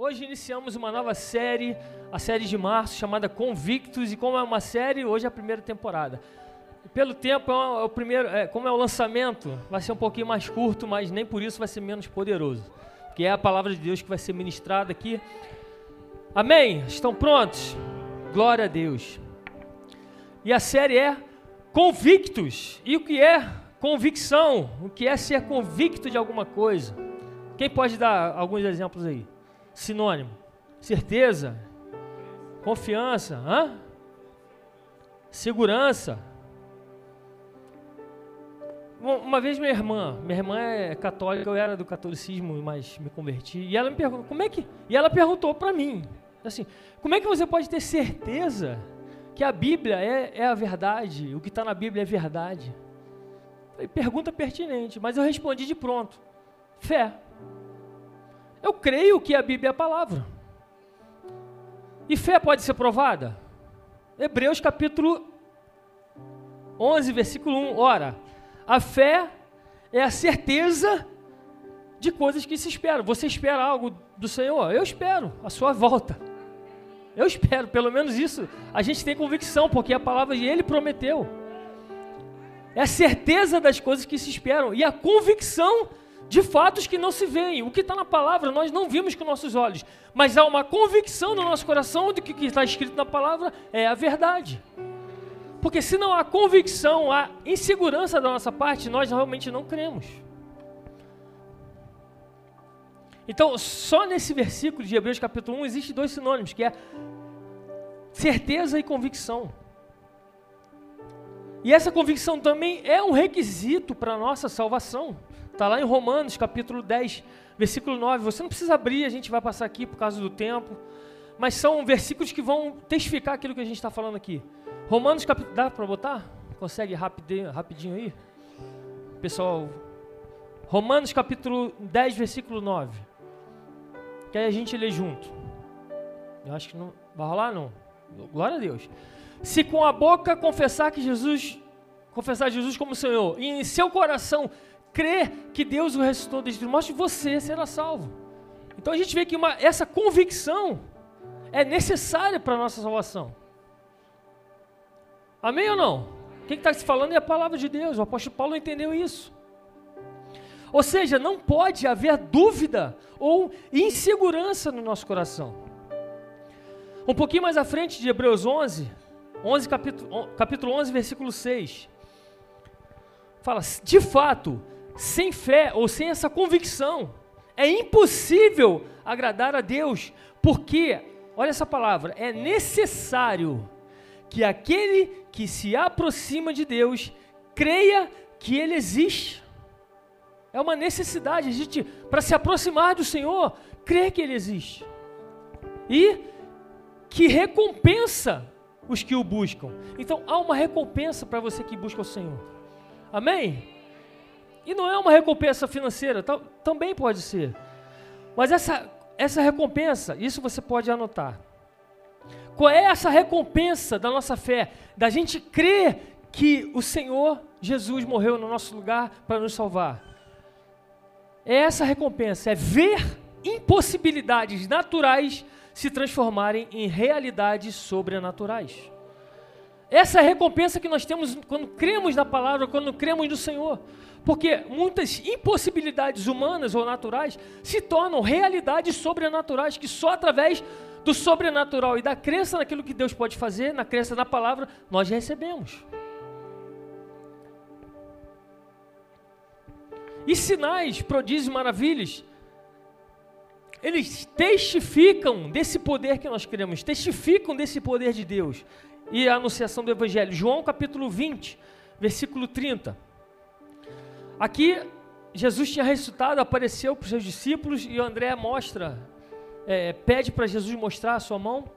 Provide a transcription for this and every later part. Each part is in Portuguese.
Hoje iniciamos uma nova série, a série de março, chamada Convictos, e como é uma série, hoje é a primeira temporada. Pelo tempo, é o primeiro, é, como é o lançamento, vai ser um pouquinho mais curto, mas nem por isso vai ser menos poderoso, porque é a palavra de Deus que vai ser ministrada aqui. Amém? Estão prontos? Glória a Deus. E a série é Convictos. E o que é convicção? O que é ser convicto de alguma coisa? Quem pode dar alguns exemplos aí? Sinônimo: certeza, confiança, hã? segurança. Uma vez minha irmã, minha irmã é católica, eu era do catolicismo, mas me converti, e ela me perguntou, como é que, e ela perguntou para mim, assim, como é que você pode ter certeza que a Bíblia é, é a verdade, o que está na Bíblia é verdade? Pergunta pertinente, mas eu respondi de pronto, fé. Eu creio que a Bíblia é a palavra. E fé pode ser provada? Hebreus capítulo 11, versículo 1. Ora, a fé é a certeza de coisas que se esperam. Você espera algo do Senhor? Eu espero a sua volta. Eu espero, pelo menos isso. A gente tem convicção, porque a palavra de Ele prometeu. É a certeza das coisas que se esperam e a convicção de fatos que não se veem. O que está na palavra nós não vimos com nossos olhos, mas há uma convicção no nosso coração de que o que está escrito na palavra é a verdade. Porque se não há convicção, há insegurança da nossa parte, nós realmente não cremos. Então, só nesse versículo de Hebreus capítulo 1 existe dois sinônimos, que é certeza e convicção. E essa convicção também é um requisito para a nossa salvação. Está lá em Romanos, capítulo 10, versículo 9. Você não precisa abrir, a gente vai passar aqui por causa do tempo. Mas são versículos que vão testificar aquilo que a gente está falando aqui. Romanos, capítulo. Dá para botar? Consegue rapidinho, rapidinho aí? Pessoal, Romanos, capítulo 10, versículo 9. Que aí a gente lê junto. Eu acho que não. Vai rolar? Não. Glória a Deus. Se com a boca confessar que Jesus. Confessar Jesus como Senhor, e em seu coração crer que Deus o ressuscitou desde os mortos, você será salvo. Então a gente vê que uma, essa convicção é necessária para a nossa salvação. Amém ou não? Quem está se falando é a palavra de Deus. O apóstolo Paulo entendeu isso. Ou seja, não pode haver dúvida ou insegurança no nosso coração. Um pouquinho mais à frente de Hebreus 11, 11 capítulo, capítulo 11, versículo 6. Fala, de fato, sem fé ou sem essa convicção, é impossível agradar a Deus, porque, olha essa palavra, é necessário que aquele que se aproxima de Deus creia que Ele existe. É uma necessidade, a gente, para se aproximar do Senhor, crer que Ele existe. E que recompensa os que o buscam. Então há uma recompensa para você que busca o Senhor. Amém? E não é uma recompensa financeira, também pode ser. Mas essa, essa recompensa, isso você pode anotar. Qual é essa recompensa da nossa fé? Da gente crer que o Senhor Jesus morreu no nosso lugar para nos salvar. É essa recompensa, é ver impossibilidades naturais se transformarem em realidades sobrenaturais. Essa é a recompensa que nós temos quando cremos na palavra, quando cremos no Senhor. Porque muitas impossibilidades humanas ou naturais se tornam realidades sobrenaturais que só através do sobrenatural e da crença naquilo que Deus pode fazer, na crença na palavra, nós recebemos. E sinais, prodígios, maravilhas, eles testificam desse poder que nós cremos, testificam desse poder de Deus e a anunciação do Evangelho. João capítulo 20, versículo 30. Aqui, Jesus tinha ressuscitado, apareceu para os seus discípulos e André mostra, é, pede para Jesus mostrar a sua mão.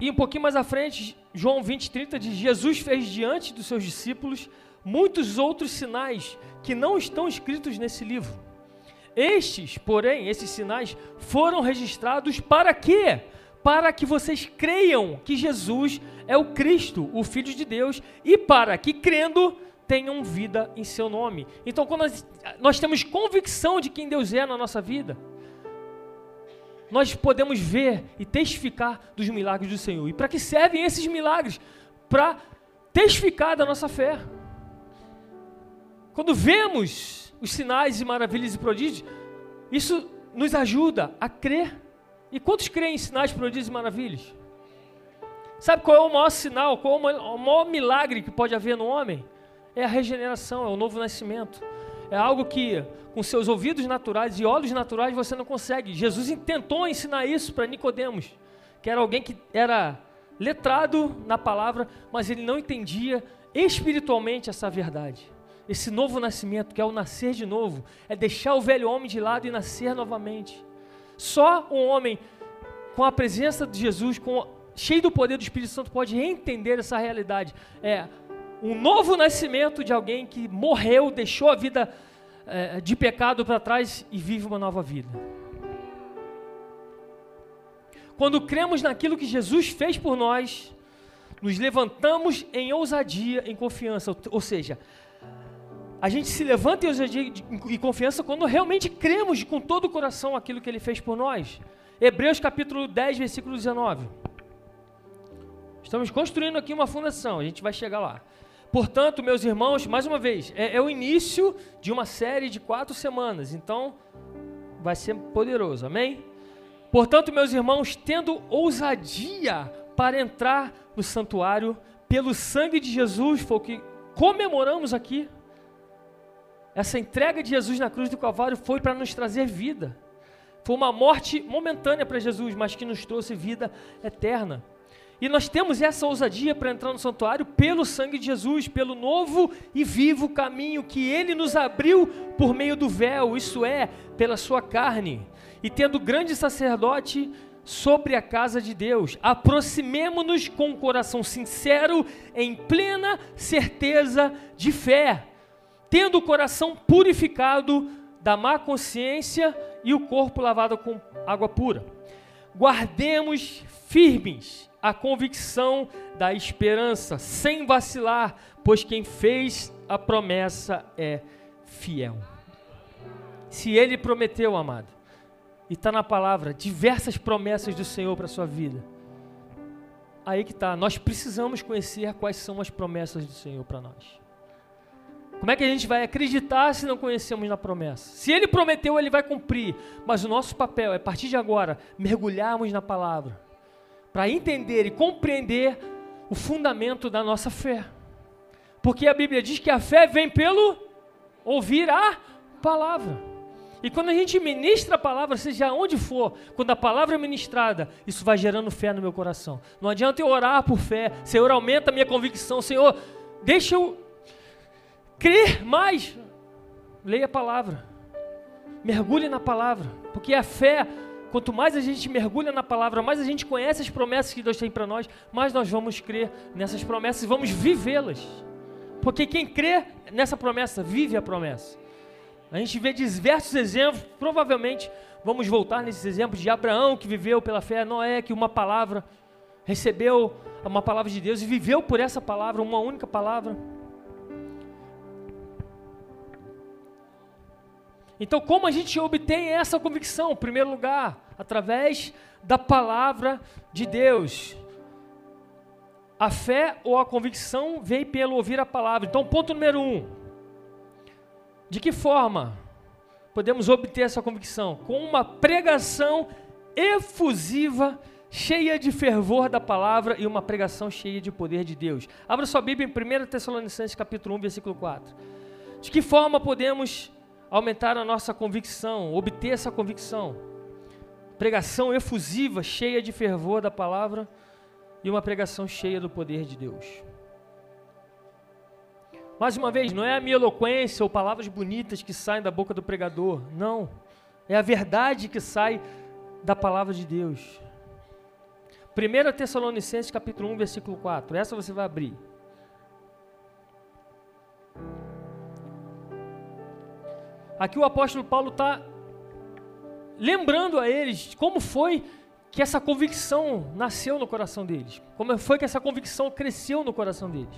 E um pouquinho mais à frente, João 20, 30 diz: Jesus fez diante dos seus discípulos muitos outros sinais que não estão escritos nesse livro. Estes, porém, esses sinais foram registrados para quê? para que vocês creiam que Jesus é o Cristo, o Filho de Deus, e para que crendo tenham vida em seu nome. Então, quando nós, nós temos convicção de quem Deus é na nossa vida, nós podemos ver e testificar dos milagres do Senhor. E para que servem esses milagres? Para testificar da nossa fé. Quando vemos os sinais e maravilhas e prodígios, isso nos ajuda a crer. E quantos creem em sinais, prodígios e maravilhas? Sabe qual é o maior sinal, qual é o maior milagre que pode haver no homem? É a regeneração, é o novo nascimento. É algo que, com seus ouvidos naturais e olhos naturais, você não consegue. Jesus tentou ensinar isso para Nicodemos, que era alguém que era letrado na palavra, mas ele não entendia espiritualmente essa verdade. Esse novo nascimento, que é o nascer de novo, é deixar o velho homem de lado e nascer novamente. Só um homem com a presença de Jesus, com, cheio do poder do Espírito Santo, pode entender essa realidade. É um novo nascimento de alguém que morreu, deixou a vida é, de pecado para trás e vive uma nova vida. Quando cremos naquilo que Jesus fez por nós, nos levantamos em ousadia, em confiança. Ou seja, a gente se levanta em ousadia e confiança quando realmente cremos com todo o coração aquilo que Ele fez por nós. Hebreus capítulo 10, versículo 19. Estamos construindo aqui uma fundação, a gente vai chegar lá. Portanto, meus irmãos, mais uma vez, é, é o início de uma série de quatro semanas, então vai ser poderoso, amém? Portanto, meus irmãos, tendo ousadia para entrar no santuário, pelo sangue de Jesus, foi o que comemoramos aqui. Essa entrega de Jesus na cruz do Calvário foi para nos trazer vida. Foi uma morte momentânea para Jesus, mas que nos trouxe vida eterna. E nós temos essa ousadia para entrar no santuário pelo sangue de Jesus, pelo novo e vivo caminho que ele nos abriu por meio do véu, isso é, pela sua carne. E tendo grande sacerdote sobre a casa de Deus, aproximemo-nos com um coração sincero, em plena certeza de fé, tendo o coração purificado da má consciência e o corpo lavado com água pura. Guardemos firmes a convicção da esperança, sem vacilar, pois quem fez a promessa é fiel. Se ele prometeu, amado, e está na palavra, diversas promessas do Senhor para a sua vida. Aí que está, nós precisamos conhecer quais são as promessas do Senhor para nós. Como é que a gente vai acreditar se não conhecemos na promessa? Se ele prometeu, ele vai cumprir. Mas o nosso papel é, a partir de agora, mergulharmos na palavra para entender e compreender o fundamento da nossa fé. Porque a Bíblia diz que a fé vem pelo ouvir a palavra. E quando a gente ministra a palavra, seja onde for, quando a palavra é ministrada, isso vai gerando fé no meu coração. Não adianta eu orar por fé, Senhor, aumenta a minha convicção, Senhor, deixa eu crer mais. Leia a palavra, mergulhe na palavra, porque a fé Quanto mais a gente mergulha na palavra, mais a gente conhece as promessas que Deus tem para nós, mais nós vamos crer nessas promessas e vamos vivê-las. Porque quem crê nessa promessa, vive a promessa. A gente vê diversos exemplos, provavelmente vamos voltar nesses exemplos de Abraão, que viveu pela fé, Noé, que uma palavra, recebeu uma palavra de Deus e viveu por essa palavra, uma única palavra. Então, como a gente obtém essa convicção? Em primeiro lugar, através da palavra de Deus. A fé ou a convicção vem pelo ouvir a palavra. Então, ponto número um: de que forma podemos obter essa convicção? Com uma pregação efusiva, cheia de fervor da palavra e uma pregação cheia de poder de Deus. Abra sua Bíblia em 1 Tessalonicenses capítulo 1, versículo 4. De que forma podemos aumentar a nossa convicção, obter essa convicção. Pregação efusiva, cheia de fervor da palavra e uma pregação cheia do poder de Deus. Mais uma vez, não é a minha eloquência ou palavras bonitas que saem da boca do pregador, não. É a verdade que sai da palavra de Deus. 1 Tessalonicenses capítulo 1, versículo 4. Essa você vai abrir. Aqui o apóstolo Paulo está lembrando a eles como foi que essa convicção nasceu no coração deles, como foi que essa convicção cresceu no coração deles.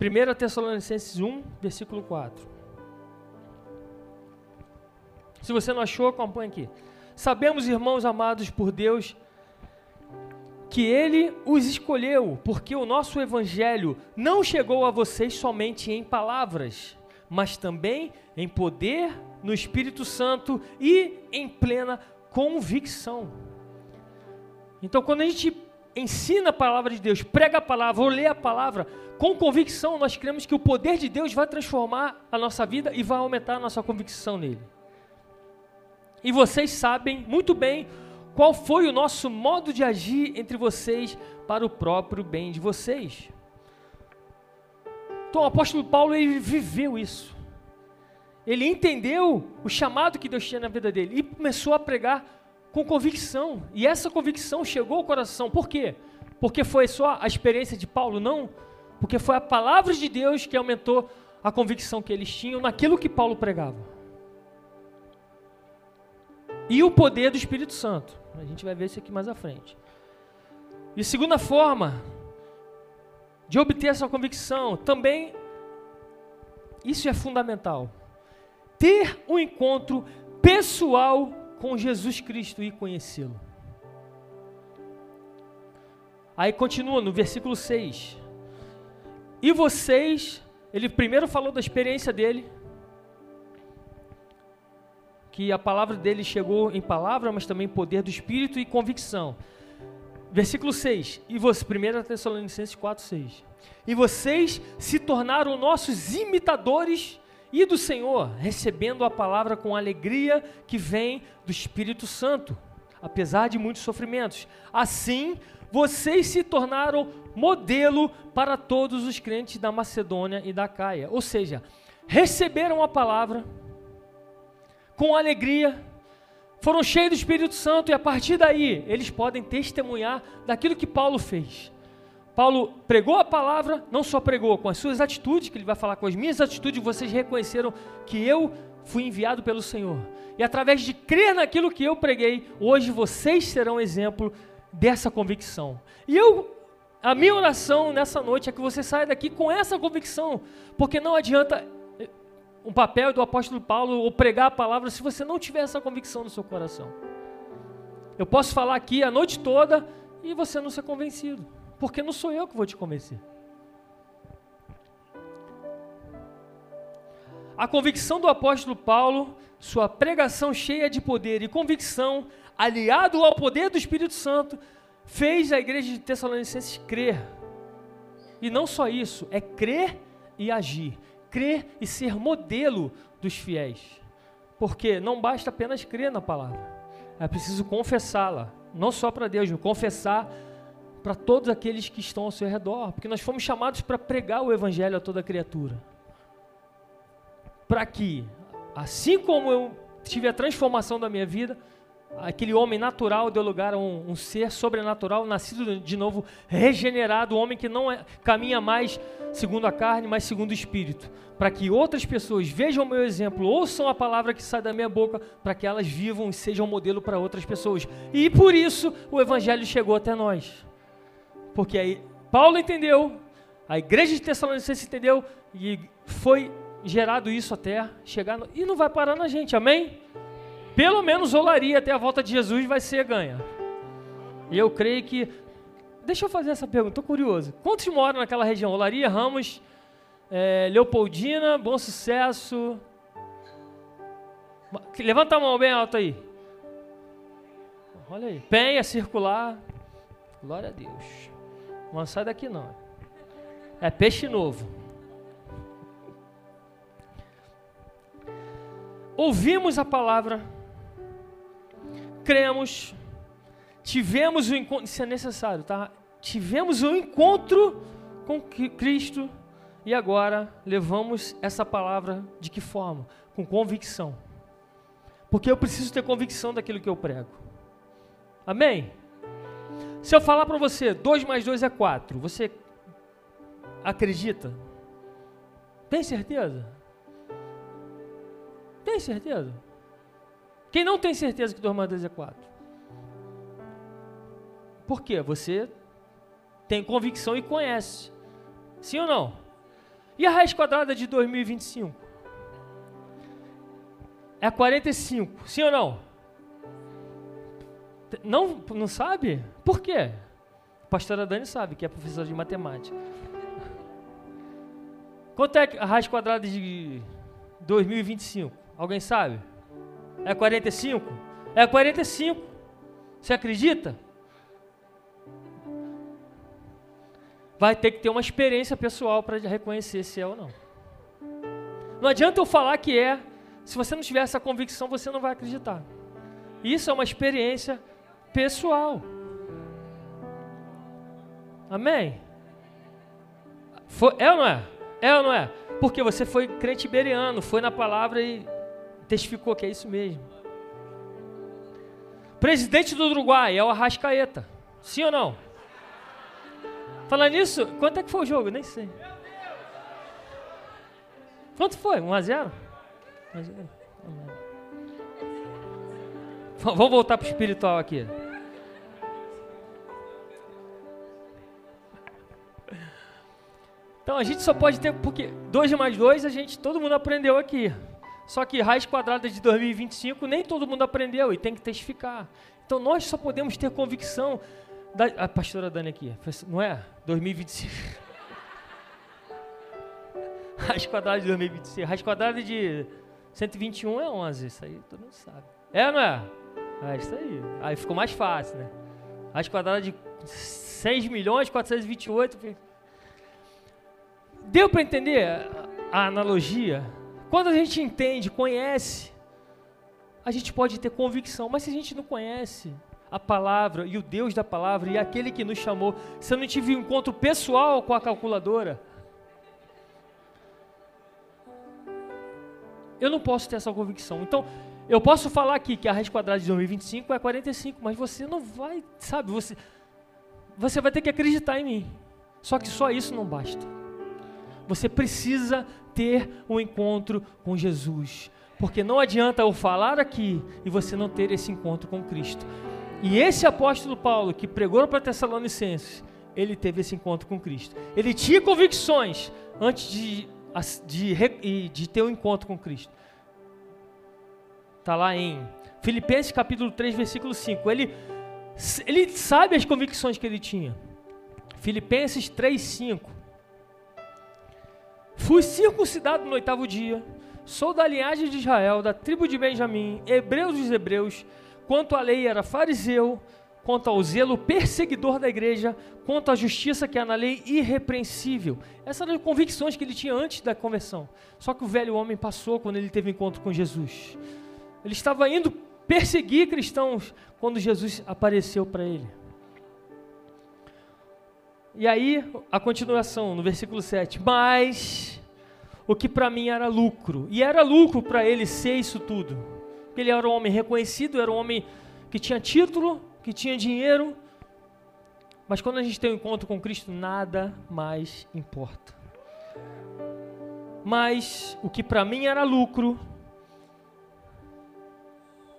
1 Tessalonicenses 1, versículo 4. Se você não achou, acompanhe aqui. Sabemos, irmãos amados por Deus, que Ele os escolheu, porque o nosso Evangelho não chegou a vocês somente em palavras, mas também em poder, no Espírito Santo e em plena convicção. Então, quando a gente ensina a palavra de Deus, prega a palavra ou lê a palavra, com convicção, nós cremos que o poder de Deus vai transformar a nossa vida e vai aumentar a nossa convicção nele. E vocês sabem muito bem qual foi o nosso modo de agir entre vocês para o próprio bem de vocês. Então o apóstolo Paulo ele viveu isso. Ele entendeu o chamado que Deus tinha na vida dele e começou a pregar com convicção. E essa convicção chegou ao coração. Por quê? Porque foi só a experiência de Paulo? Não. Porque foi a palavra de Deus que aumentou a convicção que eles tinham naquilo que Paulo pregava. E o poder do Espírito Santo. A gente vai ver isso aqui mais à frente. E segunda forma de obter essa convicção, também isso é fundamental. Ter um encontro pessoal com Jesus Cristo e conhecê-lo. Aí continua no versículo 6. E vocês, ele primeiro falou da experiência dele, que a palavra dele chegou em palavra, mas também poder do Espírito e convicção. Versículo 6. E você, 1 Tessalonicenses 4, 6. E vocês se tornaram nossos imitadores e do Senhor, recebendo a palavra com alegria que vem do Espírito Santo, apesar de muitos sofrimentos. Assim, vocês se tornaram modelo para todos os crentes da Macedônia e da Caia. Ou seja, receberam a palavra com alegria, foram cheios do Espírito Santo e a partir daí eles podem testemunhar daquilo que Paulo fez. Paulo pregou a palavra, não só pregou, com as suas atitudes, que ele vai falar com as minhas atitudes, vocês reconheceram que eu fui enviado pelo Senhor. E através de crer naquilo que eu preguei, hoje vocês serão exemplo dessa convicção. E eu, a minha oração nessa noite é que você saia daqui com essa convicção, porque não adianta um papel do apóstolo Paulo ou pregar a palavra se você não tiver essa convicção no seu coração. Eu posso falar aqui a noite toda e você não ser convencido porque não sou eu que vou te convencer. A convicção do apóstolo Paulo, sua pregação cheia de poder e convicção, aliado ao poder do Espírito Santo, fez a igreja de Tessalonicenses crer. E não só isso, é crer e agir, crer e ser modelo dos fiéis. Porque não basta apenas crer na palavra, é preciso confessá-la, não só para Deus, mas confessar para todos aqueles que estão ao seu redor, porque nós fomos chamados para pregar o Evangelho a toda criatura. Para que, assim como eu tive a transformação da minha vida, aquele homem natural deu lugar a um, um, ser sobrenatural, nascido de novo, regenerado, um homem que não é, caminha mais segundo a carne, mas segundo o Espírito, para que outras pessoas vejam o meu exemplo, ouçam a palavra que sai da minha boca, para que elas vivam e sejam modelo para outras pessoas. E por isso o Evangelho chegou até nós. Porque aí Paulo entendeu, a igreja de Tessalonicenses entendeu e foi gerado isso até chegar no, e não vai parar na gente, amém? Pelo menos olaria até a volta de Jesus vai ser ganha. E eu creio que Deixa eu fazer essa pergunta, estou curioso. Quantos moram naquela região? Olaria, Ramos, é, Leopoldina, Bom Sucesso. Levanta a mão bem alta aí. Olha aí. Penha, circular. Glória a Deus. Não sai daqui não. É peixe novo. Ouvimos a palavra, cremos, tivemos o encontro, isso é necessário, tá? Tivemos o encontro com Cristo e agora levamos essa palavra de que forma? Com convicção. Porque eu preciso ter convicção daquilo que eu prego. Amém? Se eu falar para você, 2 mais 2 é 4, você acredita? Tem certeza? Tem certeza? Quem não tem certeza que 2 mais 2 é 4? Por quê? Você tem convicção e conhece. Sim ou não? E a raiz quadrada de 2025? É 45, sim ou não? Não, não sabe? Por quê? A pastora Dani sabe, que é professora de matemática. Quanto é a raiz quadrada de 2025? Alguém sabe? É 45? É 45. Você acredita? Vai ter que ter uma experiência pessoal para reconhecer se é ou não. Não adianta eu falar que é. Se você não tiver essa convicção, você não vai acreditar. Isso é uma experiência pessoal. Amém? Foi, é ou não é? É ou não é? Porque você foi crente iberiano, foi na palavra e testificou que é isso mesmo. Presidente do Uruguai é o Arrascaeta. Sim ou não? Falando nisso, quanto é que foi o jogo? Nem sei. Quanto foi? 1 a 0? 1 a 0. Vamos voltar para o espiritual aqui. Então a gente só pode ter, porque 2 mais 2 a gente, todo mundo aprendeu aqui. Só que raiz quadrada de 2025 nem todo mundo aprendeu e tem que testificar. Então nós só podemos ter convicção da a pastora Dani aqui, não é? 2025. raiz quadrada de 2025, raiz quadrada de 121 é 11, isso aí todo mundo sabe. É não é? É isso aí. Aí ficou mais fácil, né? Raiz quadrada de 6 milhões 428. Deu para entender a analogia? Quando a gente entende, conhece, a gente pode ter convicção, mas se a gente não conhece a palavra e o Deus da palavra e aquele que nos chamou, se eu não tive um encontro pessoal com a calculadora, eu não posso ter essa convicção. Então, eu posso falar aqui que a raiz quadrada de 2025 é 45, mas você não vai, sabe, você, você vai ter que acreditar em mim. Só que só isso não basta. Você precisa ter um encontro com Jesus. Porque não adianta eu falar aqui e você não ter esse encontro com Cristo. E esse apóstolo Paulo, que pregou para Tessalonicenses, ele teve esse encontro com Cristo. Ele tinha convicções antes de, de, de, ter um encontro com Cristo. Está lá em Filipenses capítulo 3, versículo 5. Ele, ele sabe as convicções que ele tinha. Filipenses 3, 5. Fui circuncidado no oitavo dia, sou da linhagem de Israel, da tribo de Benjamim, hebreus dos hebreus. Quanto à lei era fariseu, quanto ao zelo perseguidor da igreja, quanto à justiça que há na lei irrepreensível. Essas eram as convicções que ele tinha antes da conversão. Só que o velho homem passou quando ele teve encontro com Jesus. Ele estava indo perseguir cristãos quando Jesus apareceu para ele. E aí, a continuação, no versículo 7. Mas o que para mim era lucro, e era lucro para ele ser isso tudo. Ele era um homem reconhecido, era um homem que tinha título, que tinha dinheiro. Mas quando a gente tem um encontro com Cristo, nada mais importa. Mas o que para mim era lucro,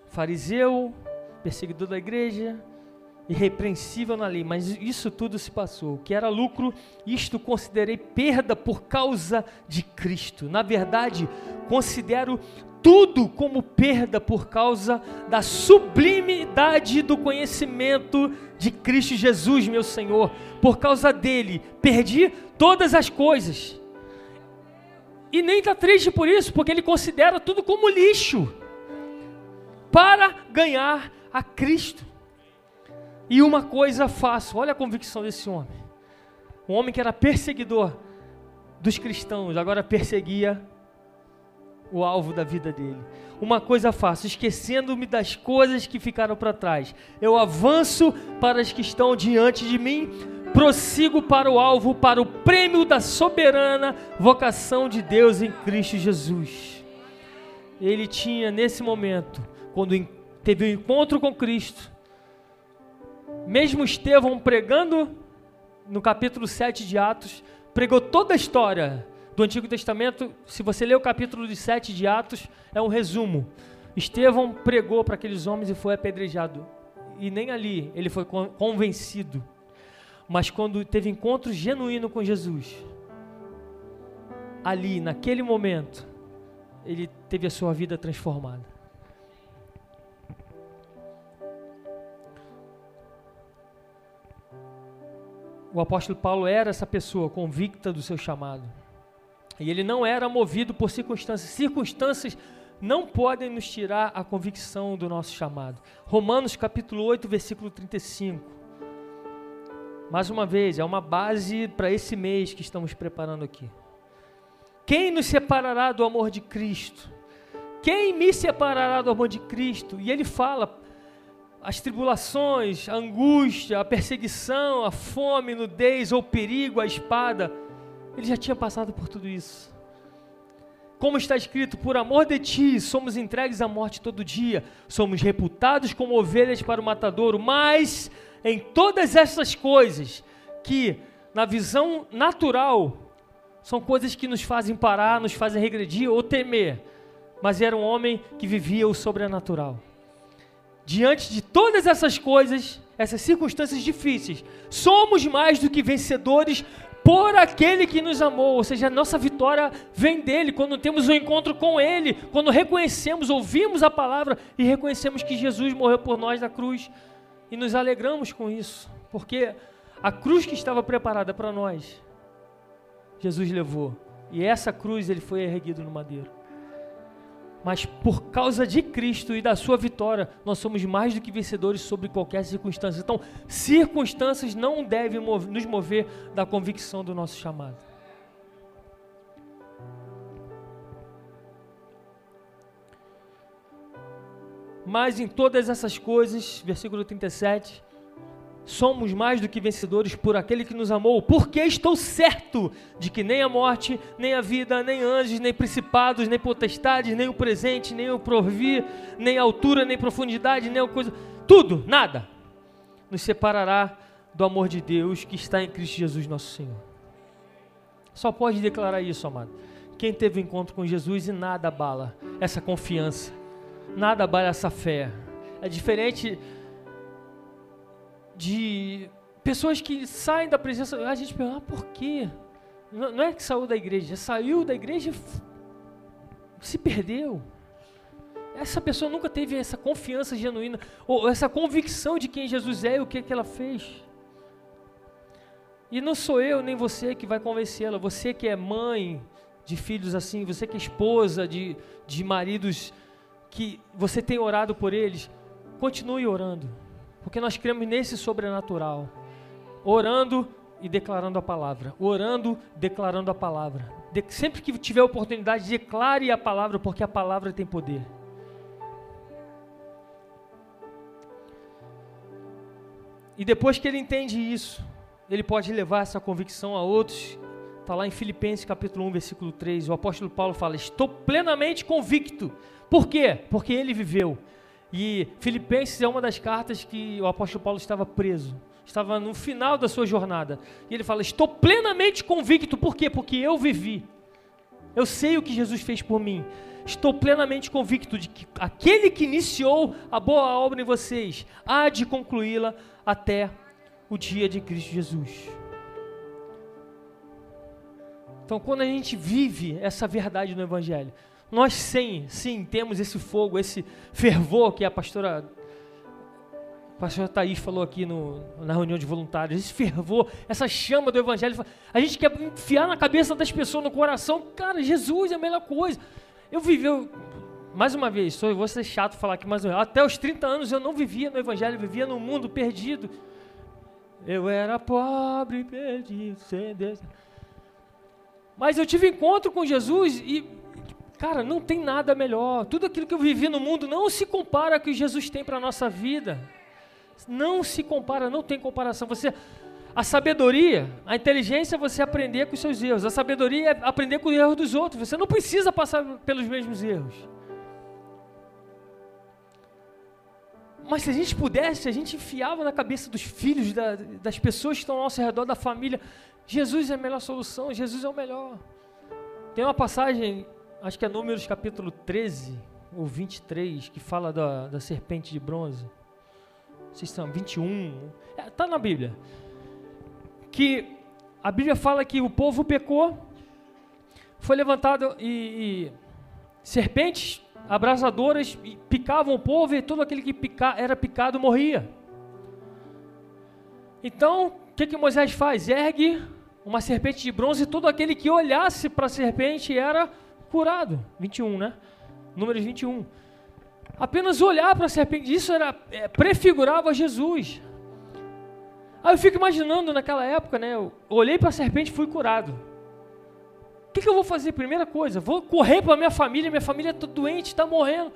fariseu, perseguidor da igreja, irrepreensível na lei, mas isso tudo se passou. O que era lucro, isto considerei perda por causa de Cristo. Na verdade, considero tudo como perda por causa da sublimidade do conhecimento de Cristo Jesus, meu Senhor. Por causa dele, perdi todas as coisas. E nem está triste por isso, porque ele considera tudo como lixo para ganhar a Cristo. E uma coisa faço, olha a convicção desse homem. Um homem que era perseguidor dos cristãos, agora perseguia o alvo da vida dele. Uma coisa faço, esquecendo-me das coisas que ficaram para trás. Eu avanço para as que estão diante de mim, prossigo para o alvo, para o prêmio da soberana vocação de Deus em Cristo Jesus. Ele tinha nesse momento quando teve um encontro com Cristo, mesmo Estevão pregando no capítulo 7 de Atos, pregou toda a história do Antigo Testamento. Se você ler o capítulo 7 de Atos, é um resumo. Estevão pregou para aqueles homens e foi apedrejado. E nem ali ele foi convencido. Mas quando teve encontro genuíno com Jesus, ali, naquele momento, ele teve a sua vida transformada. O apóstolo Paulo era essa pessoa convicta do seu chamado. E ele não era movido por circunstâncias. Circunstâncias não podem nos tirar a convicção do nosso chamado. Romanos capítulo 8, versículo 35. Mais uma vez, é uma base para esse mês que estamos preparando aqui. Quem nos separará do amor de Cristo? Quem me separará do amor de Cristo? E ele fala as tribulações, a angústia, a perseguição, a fome, nudez ou perigo, a espada. Ele já tinha passado por tudo isso. Como está escrito, por amor de ti somos entregues à morte todo dia, somos reputados como ovelhas para o matadouro, mas em todas essas coisas que, na visão natural, são coisas que nos fazem parar, nos fazem regredir ou temer, mas era um homem que vivia o sobrenatural. Diante de todas essas coisas, essas circunstâncias difíceis, somos mais do que vencedores por aquele que nos amou, ou seja, a nossa vitória vem dele, quando temos um encontro com ele, quando reconhecemos, ouvimos a palavra e reconhecemos que Jesus morreu por nós na cruz e nos alegramos com isso, porque a cruz que estava preparada para nós, Jesus levou, e essa cruz ele foi erguido no madeiro mas por causa de Cristo e da sua vitória, nós somos mais do que vencedores sobre qualquer circunstância. Então, circunstâncias não devem nos mover da convicção do nosso chamado. Mas em todas essas coisas, versículo 37, somos mais do que vencedores por aquele que nos amou, porque estou certo de que nem a morte, nem a vida, nem anjos, nem principados, nem potestades, nem o presente, nem o porvir, nem a altura, nem profundidade, nem a coisa, tudo, nada, nos separará do amor de Deus que está em Cristo Jesus nosso Senhor. Só pode declarar isso, amado. Quem teve encontro com Jesus e nada abala essa confiança, nada abala essa fé. É diferente de pessoas que saem da presença, a gente pergunta, ah, por quê? Não, é que saiu da igreja, saiu da igreja e se perdeu. Essa pessoa nunca teve essa confiança genuína, ou essa convicção de quem Jesus é e o que, que ela fez. E não sou eu nem você que vai convencê-la, você que é mãe de filhos assim, você que é esposa de, de maridos que você tem orado por eles, continue orando. Porque nós cremos nesse sobrenatural. Orando e declarando a palavra. Orando, declarando a palavra. De, sempre que tiver oportunidade, declare a palavra, porque a palavra tem poder. E depois que ele entende isso, ele pode levar essa convicção a outros. Está lá em Filipenses capítulo 1, versículo 3. O apóstolo Paulo fala: Estou plenamente convicto. Por quê? Porque ele viveu. E Filipenses é uma das cartas que o apóstolo Paulo estava preso. Estava no final da sua jornada. E ele fala: Estou plenamente convicto. Por quê? Porque eu vivi. Eu sei o que Jesus fez por mim. Estou plenamente convicto de que aquele que iniciou a boa obra em vocês há de concluí-la até o dia de Cristo Jesus. Então, quando a gente vive essa verdade no Evangelho, nós sim, sim, temos esse fogo, esse fervor que a pastora a pastora Thaís falou aqui no, na reunião de voluntários, esse fervor, essa chama do evangelho, a gente quer enfiar na cabeça das pessoas, no coração, cara, Jesus é a melhor coisa. Eu vivi, eu, mais uma vez, sou, vou ser chato falar aqui, mas até os 30 anos eu não vivia no evangelho, eu vivia no mundo perdido. Eu era pobre, perdido, sem Deus. Mas eu tive encontro com Jesus e Cara, não tem nada melhor. Tudo aquilo que eu vivi no mundo não se compara ao que Jesus tem para a nossa vida. Não se compara, não tem comparação. Você, a sabedoria, a inteligência é você aprender com os seus erros. A sabedoria é aprender com os erros dos outros. Você não precisa passar pelos mesmos erros. Mas se a gente pudesse, a gente enfiava na cabeça dos filhos, da, das pessoas que estão ao nosso redor, da família. Jesus é a melhor solução, Jesus é o melhor. Tem uma passagem acho que é Números capítulo 13 ou 23, que fala da, da serpente de bronze. Vocês são 21, está é, tá na Bíblia. Que a Bíblia fala que o povo pecou, foi levantado e, e serpentes abrasadoras picavam o povo e todo aquele que pica, era picado morria. Então, o que, que Moisés faz? Ergue uma serpente de bronze e todo aquele que olhasse para a serpente era curado. 21, né? Números 21. Apenas olhar para a serpente, isso era, é, prefigurava Jesus. Aí eu fico imaginando naquela época, né? Eu olhei para a serpente e fui curado. O que, que, eu vou fazer? Primeira coisa, vou correr para minha família, minha família está doente, está morrendo.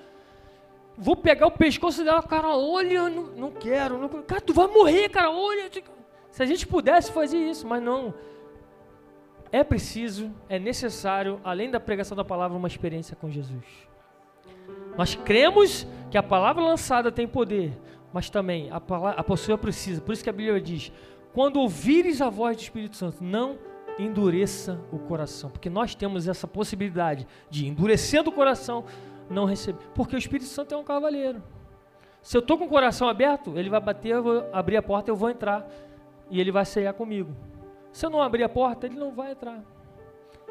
Vou pegar o pescoço dela, cara, olha, não, não quero, não, cara, tu vai morrer, cara, olha. Se a gente pudesse fazer isso, mas não. É preciso, é necessário, além da pregação da palavra, uma experiência com Jesus. Nós cremos que a palavra lançada tem poder, mas também a, palavra, a pessoa precisa. Por isso que a Bíblia diz: quando ouvires a voz do Espírito Santo, não endureça o coração, porque nós temos essa possibilidade de endurecendo o coração, não receber, porque o Espírito Santo é um cavaleiro. Se eu estou com o coração aberto, ele vai bater, eu vou abrir a porta, eu vou entrar e ele vai ceiar comigo. Se eu não abrir a porta, ele não vai entrar.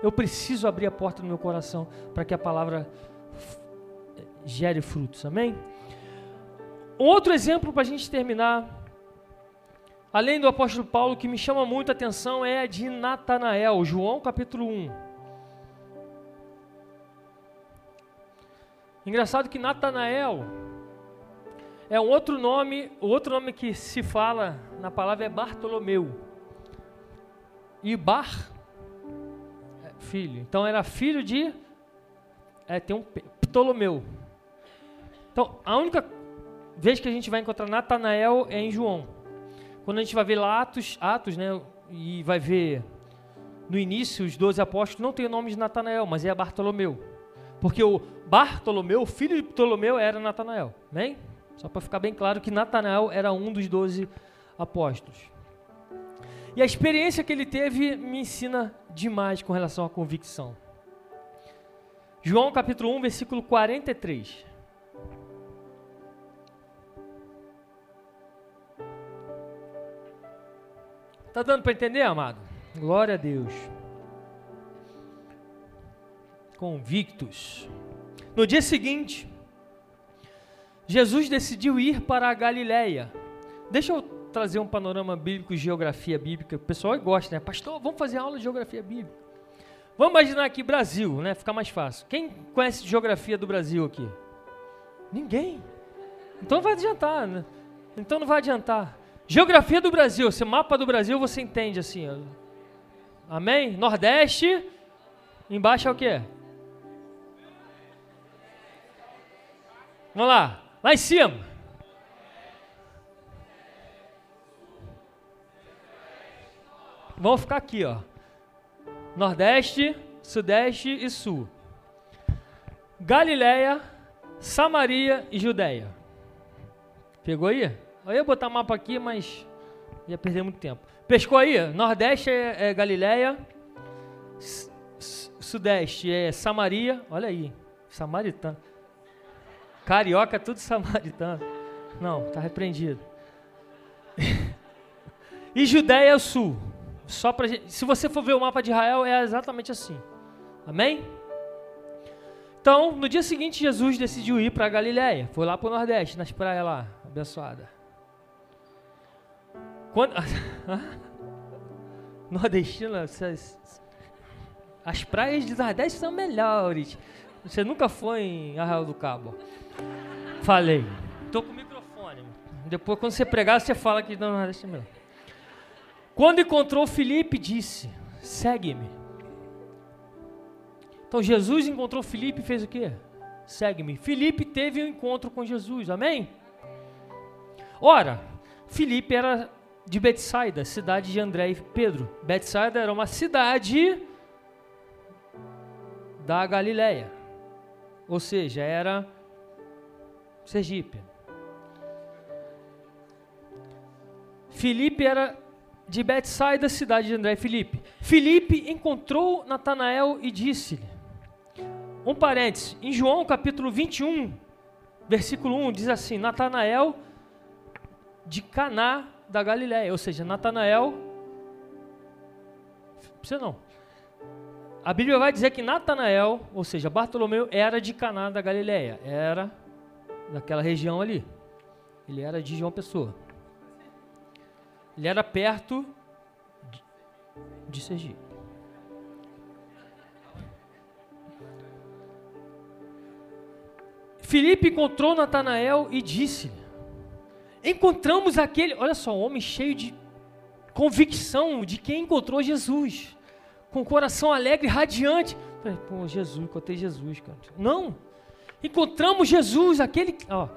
Eu preciso abrir a porta do meu coração para que a palavra gere frutos, amém? Outro exemplo para a gente terminar além do apóstolo Paulo, que me chama muito a atenção é a de Natanael, João capítulo 1. Engraçado que Natanael é um outro nome, o outro nome que se fala na palavra é Bartolomeu. E Bar, é filho. Então era filho de, é, tem um Ptolomeu. Então a única vez que a gente vai encontrar Natanael é em João. Quando a gente vai ver lá Atos, Atos, né, e vai ver no início os doze apóstolos, não tem o nome de Natanael, mas é Bartolomeu. Porque o Bartolomeu, filho de Ptolomeu, era Natanael. Bem? Só para ficar bem claro que Natanael era um dos doze apóstolos. E a experiência que ele teve me ensina demais com relação à convicção. João capítulo 1, versículo 43. Tá dando para entender, amado? Glória a Deus. Convictos. No dia seguinte, Jesus decidiu ir para a Galileia. Deixa eu trazer um panorama bíblico, geografia bíblica. O pessoal gosta, né? Pastor, vamos fazer aula de geografia bíblica. Vamos imaginar aqui Brasil, né? Fica mais fácil. Quem conhece geografia do Brasil aqui? Ninguém. Então não vai adiantar, né? Então não vai adiantar. Geografia do Brasil, esse mapa do Brasil você entende assim. Ó. Amém? Nordeste, embaixo é o quê? Vamos lá, lá em cima. Vamos ficar aqui, ó. Nordeste, Sudeste e Sul. Galileia, Samaria e Judéia. Pegou aí? Eu ia botar mapa aqui, mas ia perder muito tempo. Pescou aí? Nordeste é, é Galileia, Sudeste é Samaria, olha aí, samaritano. Carioca é tudo samaritano. Não, tá repreendido. e Judéia é o sul. Só pra gente, se você for ver o mapa de Israel, é exatamente assim. Amém? Então, no dia seguinte, Jesus decidiu ir para Galiléia. Foi lá para o Nordeste, nas praias lá, abençoada. Quando, nordestina, as praias de Nordeste são melhores. Você nunca foi em Arraial do Cabo? Falei. Tô com o microfone. Depois, quando você pregar, você fala que não Nordeste é melhor. Quando encontrou Felipe, disse: Segue-me. Então Jesus encontrou Felipe e fez o quê? Segue-me. Felipe teve um encontro com Jesus, amém? Ora, Felipe era de Betsaida, cidade de André e Pedro. Betsaida era uma cidade da Galileia. Ou seja, era Sergipe. Filipe era de Betsaida, cidade de André e Filipe. Filipe encontrou Natanael e disse-lhe: Um parênteses, em João capítulo 21, versículo 1, diz assim: Natanael de Caná da Galiléia, ou seja, Natanael, você não. a Bíblia vai dizer que Natanael, ou seja, Bartolomeu, era de Caná da Galileia, era daquela região ali. Ele era de João Pessoa. Ele era perto de, Sergipe. Filipe encontrou Natanael e disse: Encontramos aquele, olha só, um homem cheio de convicção de quem encontrou Jesus com o coração alegre, radiante. Falei, pô, Jesus, encontrei Jesus, cara. Não. Encontramos Jesus, aquele, ó,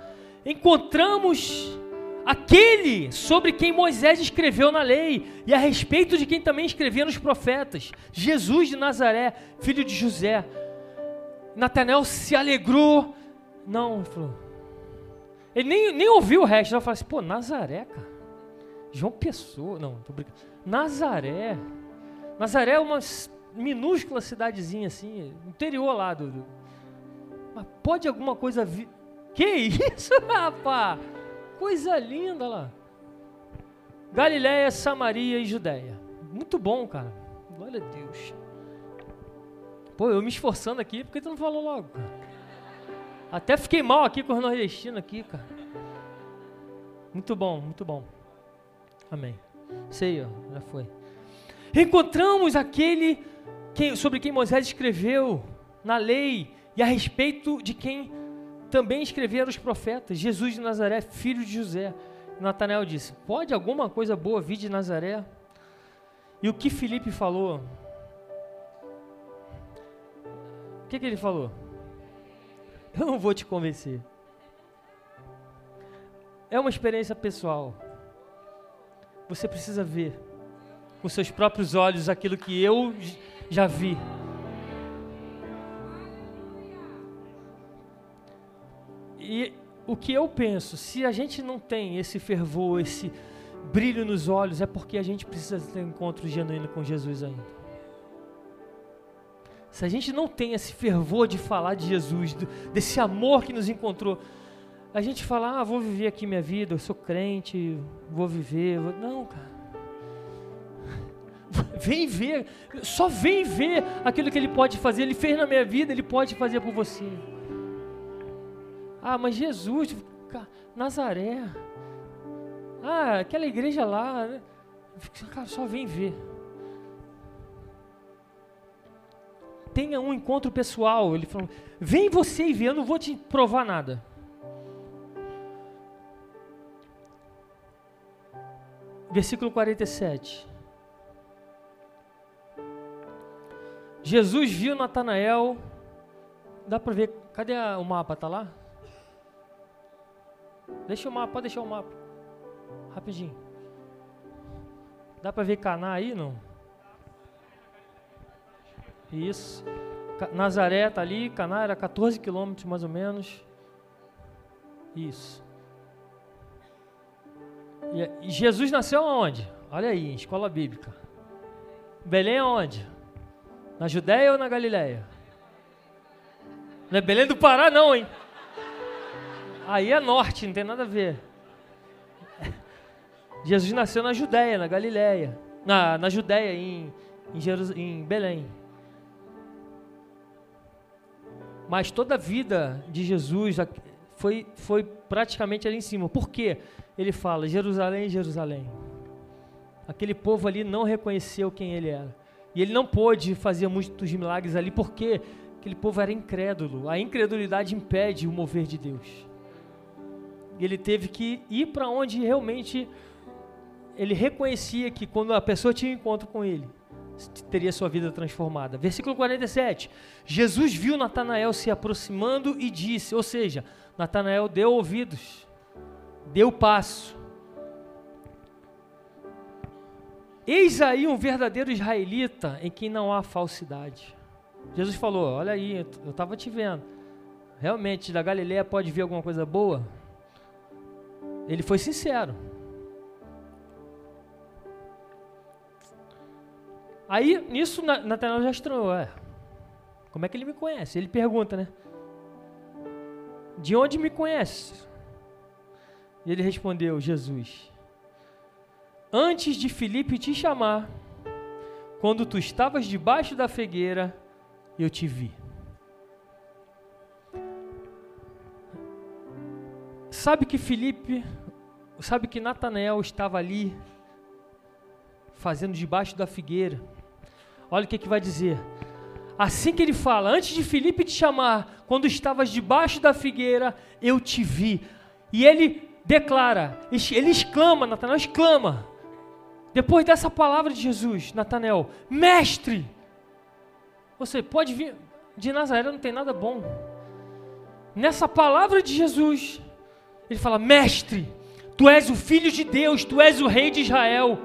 encontramos aquele sobre quem Moisés escreveu na lei e a respeito de quem também escrevia nos profetas, Jesus de Nazaré, filho de José. Natanael se alegrou. Não, ele falou. Ele nem, nem ouviu o resto. Ele falou assim: pô, Nazaré, cara. João Pessoa. Não, tô brincando. Nazaré. Nazaré é uma minúscula cidadezinha assim, interior lá do. Mas pode alguma coisa vir. Que isso, rapaz? Coisa linda lá. Galiléia, Samaria e Judéia. Muito bom, cara. Glória a Deus. Pô, eu me esforçando aqui, por que tu não falou logo, cara? Até fiquei mal aqui com os nordestinos aqui, cara. Muito bom, muito bom. Amém. Sei, ó, já foi encontramos aquele sobre quem Moisés escreveu na lei e a respeito de quem também escreveram os profetas, Jesus de Nazaré, filho de José. Natanael disse: Pode alguma coisa boa vir de Nazaré? E o que Felipe falou? O que, que ele falou? Eu não vou te convencer. É uma experiência pessoal. Você precisa ver com seus próprios olhos aquilo que eu já vi. E o que eu penso, se a gente não tem esse fervor, esse brilho nos olhos, é porque a gente precisa ter um encontro genuíno com Jesus ainda. Se a gente não tem esse fervor de falar de Jesus, desse amor que nos encontrou, a gente fala, ah, vou viver aqui minha vida, eu sou crente, vou viver. Vou... Não, cara. Vem ver, só vem ver aquilo que ele pode fazer. Ele fez na minha vida, ele pode fazer por você. Ah, mas Jesus, Nazaré. Ah, aquela igreja lá. Né? Cara, só vem ver. Tenha um encontro pessoal. Ele falou: vem você e vê, eu não vou te provar nada. Versículo 47. Jesus viu Natanael. Dá para ver. Cadê o mapa? Tá lá? Deixa o mapa, pode deixar o mapa. Rapidinho. Dá para ver Caná aí, não? Isso. Nazaré tá ali, Caná era 14 quilômetros mais ou menos. Isso. E Jesus nasceu aonde? Olha aí, escola bíblica. Belém aonde? Na Judéia ou na Galiléia? Não é Belém do Pará, não, hein? Aí é norte, não tem nada a ver. Jesus nasceu na Judéia, na Galiléia. Na, na Judéia, em, em, em Belém. Mas toda a vida de Jesus foi, foi praticamente ali em cima. Por quê? Ele fala: Jerusalém, Jerusalém. Aquele povo ali não reconheceu quem ele era. E ele não pôde fazer muitos milagres ali porque aquele povo era incrédulo. A incredulidade impede o mover de Deus. Ele teve que ir para onde realmente ele reconhecia que quando a pessoa tinha um encontro com ele, teria sua vida transformada. Versículo 47. Jesus viu Natanael se aproximando e disse, ou seja, Natanael deu ouvidos, deu passo. Eis aí um verdadeiro israelita em quem não há falsidade. Jesus falou: Olha aí, eu estava te vendo. Realmente, da Galileia pode vir alguma coisa boa? Ele foi sincero. Aí, nisso, Natanael já estranhou. É, como é que ele me conhece? Ele pergunta, né? De onde me conhece? E ele respondeu: Jesus antes de Filipe te chamar, quando tu estavas debaixo da figueira, eu te vi. Sabe que Felipe, sabe que Natanael estava ali fazendo debaixo da figueira. Olha o que, que vai dizer. Assim que ele fala, antes de Felipe te chamar, quando estavas debaixo da figueira, eu te vi. E ele declara, ele exclama, Natanael exclama, depois dessa palavra de Jesus, Natanael, mestre, você pode vir, de Nazaré não tem nada bom. Nessa palavra de Jesus, ele fala, mestre, tu és o filho de Deus, tu és o rei de Israel.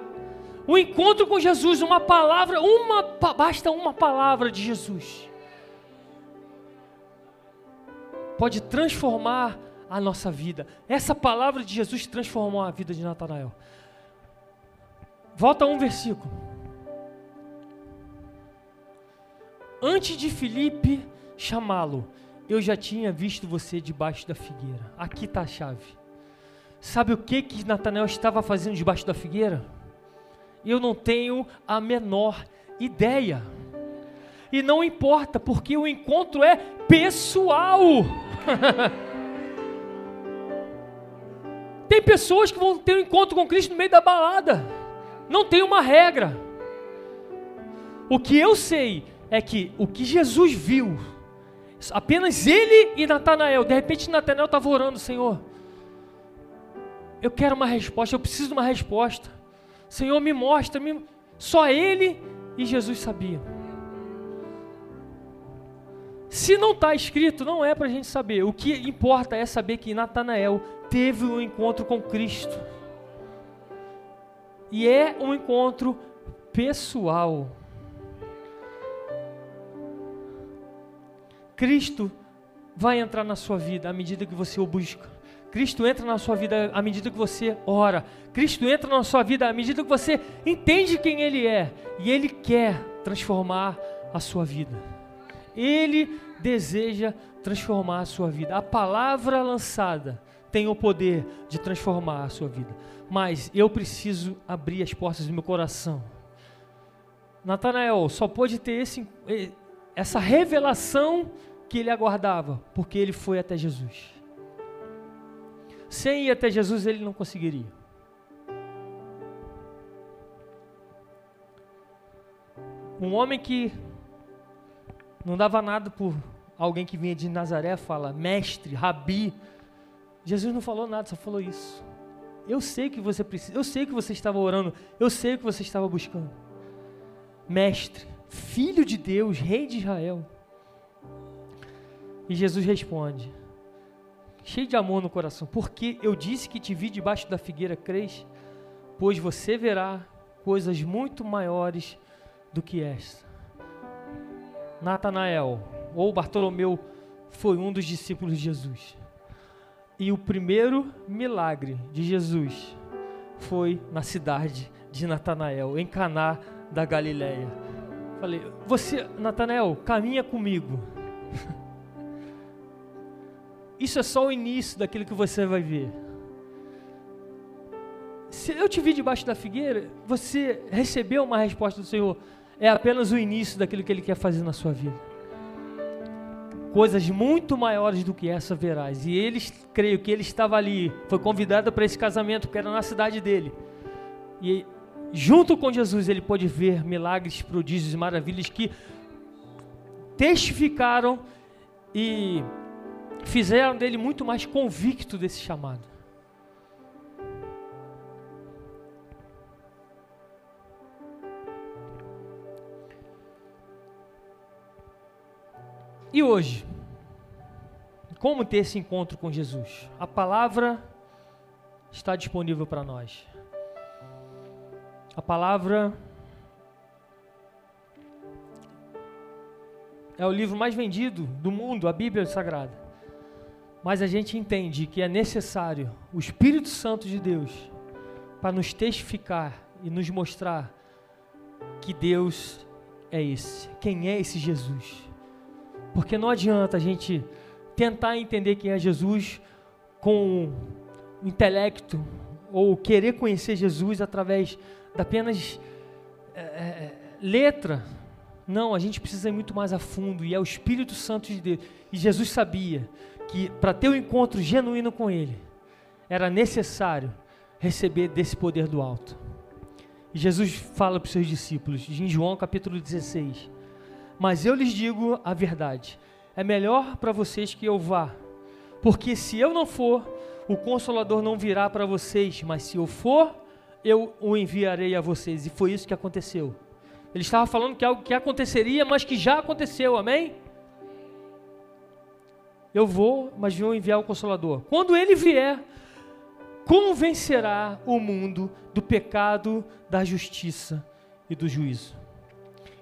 O encontro com Jesus, uma palavra, uma basta uma palavra de Jesus. Pode transformar a nossa vida. Essa palavra de Jesus transformou a vida de Natanael. Volta a um versículo. Antes de Felipe chamá-lo, eu já tinha visto você debaixo da figueira. Aqui está a chave. Sabe o que que Natanael estava fazendo debaixo da figueira? Eu não tenho a menor ideia. E não importa, porque o encontro é pessoal. Tem pessoas que vão ter um encontro com Cristo no meio da balada. Não tem uma regra. O que eu sei é que o que Jesus viu, apenas ele e Natanael, de repente Natanael estava orando, Senhor, eu quero uma resposta, eu preciso de uma resposta. Senhor, me mostra, me... só ele e Jesus sabiam. Se não está escrito, não é para a gente saber. O que importa é saber que Natanael teve um encontro com Cristo. E é um encontro pessoal. Cristo vai entrar na sua vida à medida que você o busca. Cristo entra na sua vida à medida que você ora. Cristo entra na sua vida à medida que você entende quem Ele é. E Ele quer transformar a sua vida. Ele deseja transformar a sua vida. A palavra lançada tem o poder de transformar a sua vida. Mas eu preciso abrir as portas do meu coração. Natanael só pôde ter esse, essa revelação que ele aguardava, porque ele foi até Jesus. Sem ir até Jesus, ele não conseguiria. Um homem que não dava nada por alguém que vinha de Nazaré, fala mestre, rabi, Jesus não falou nada, só falou isso. Eu sei que você precisa, eu sei que você estava orando, eu sei que você estava buscando. Mestre, filho de Deus, rei de Israel. E Jesus responde, cheio de amor no coração, porque eu disse que te vi debaixo da figueira, crês? Pois você verá coisas muito maiores do que esta. Natanael, ou Bartolomeu, foi um dos discípulos de Jesus. E o primeiro milagre de Jesus foi na cidade de Natanael, em Caná da Galileia. Falei, você, Natanael, caminha comigo. Isso é só o início daquilo que você vai ver. Se eu te vi debaixo da figueira, você recebeu uma resposta do Senhor. É apenas o início daquilo que Ele quer fazer na sua vida coisas muito maiores do que essa verás. E eles, creio que ele estava ali, foi convidado para esse casamento, que era na cidade dele. E junto com Jesus ele pôde ver milagres, prodígios e maravilhas que testificaram e fizeram dele muito mais convicto desse chamado. E hoje? Como ter esse encontro com Jesus? A palavra está disponível para nós. A palavra é o livro mais vendido do mundo, a Bíblia Sagrada. Mas a gente entende que é necessário o Espírito Santo de Deus para nos testificar e nos mostrar que Deus é esse. Quem é esse Jesus? Porque não adianta a gente tentar entender quem é Jesus com o intelecto ou querer conhecer Jesus através da apenas é, é, letra. Não, a gente precisa ir muito mais a fundo e é o Espírito Santo de Deus. E Jesus sabia que para ter um encontro genuíno com Ele, era necessário receber desse poder do alto. E Jesus fala para os seus discípulos, em João capítulo 16: Mas eu lhes digo a verdade, é melhor para vocês que eu vá, porque se eu não for, o consolador não virá para vocês, mas se eu for, eu o enviarei a vocês. E foi isso que aconteceu. Ele estava falando que algo que aconteceria, mas que já aconteceu, amém? Eu vou, mas vou enviar o consolador. Quando ele vier, convencerá o mundo do pecado, da justiça e do juízo.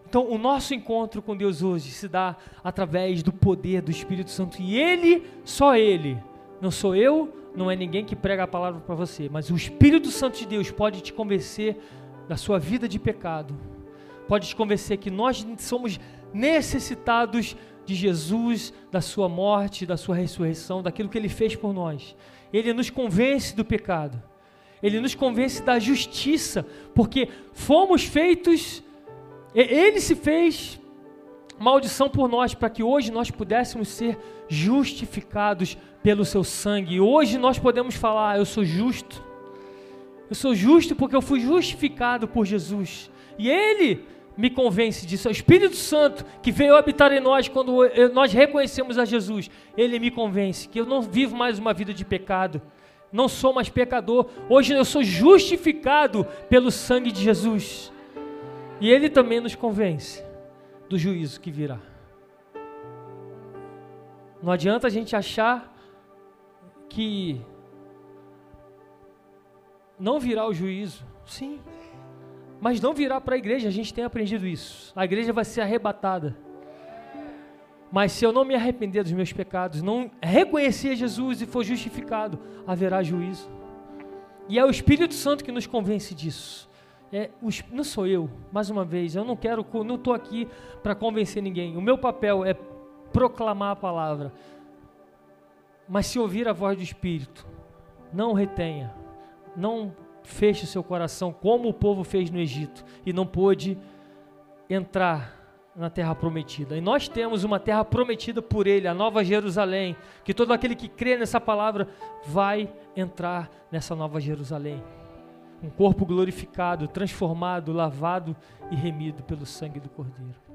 Então, o nosso encontro com Deus hoje se dá através do poder do Espírito Santo e Ele, só Ele, não sou eu, não é ninguém que prega a palavra para você, mas o Espírito Santo de Deus pode te convencer da sua vida de pecado, pode te convencer que nós somos necessitados de Jesus, da sua morte, da sua ressurreição, daquilo que ele fez por nós. Ele nos convence do pecado. Ele nos convence da justiça, porque fomos feitos, ele se fez maldição por nós, para que hoje nós pudéssemos ser justificados pelo seu sangue. E hoje nós podemos falar: Eu sou justo. Eu sou justo porque eu fui justificado por Jesus. E Ele me convence disso. É o Espírito Santo que veio habitar em nós quando nós reconhecemos a Jesus. Ele me convence que eu não vivo mais uma vida de pecado. Não sou mais pecador. Hoje eu sou justificado pelo sangue de Jesus. E Ele também nos convence do juízo que virá. Não adianta a gente achar que não virá o juízo. Sim, mas não virá para a igreja, a gente tem aprendido isso. A igreja vai ser arrebatada. Mas se eu não me arrepender dos meus pecados, não reconhecer Jesus e for justificado, haverá juízo. E é o Espírito Santo que nos convence disso. É, não sou eu, mais uma vez, eu não quero, não estou aqui para convencer ninguém. O meu papel é proclamar a palavra. Mas se ouvir a voz do Espírito, não retenha, não feche o seu coração, como o povo fez no Egito, e não pôde entrar na terra prometida. E nós temos uma terra prometida por Ele, a Nova Jerusalém, que todo aquele que crê nessa palavra vai entrar nessa Nova Jerusalém. Um corpo glorificado, transformado, lavado e remido pelo sangue do Cordeiro.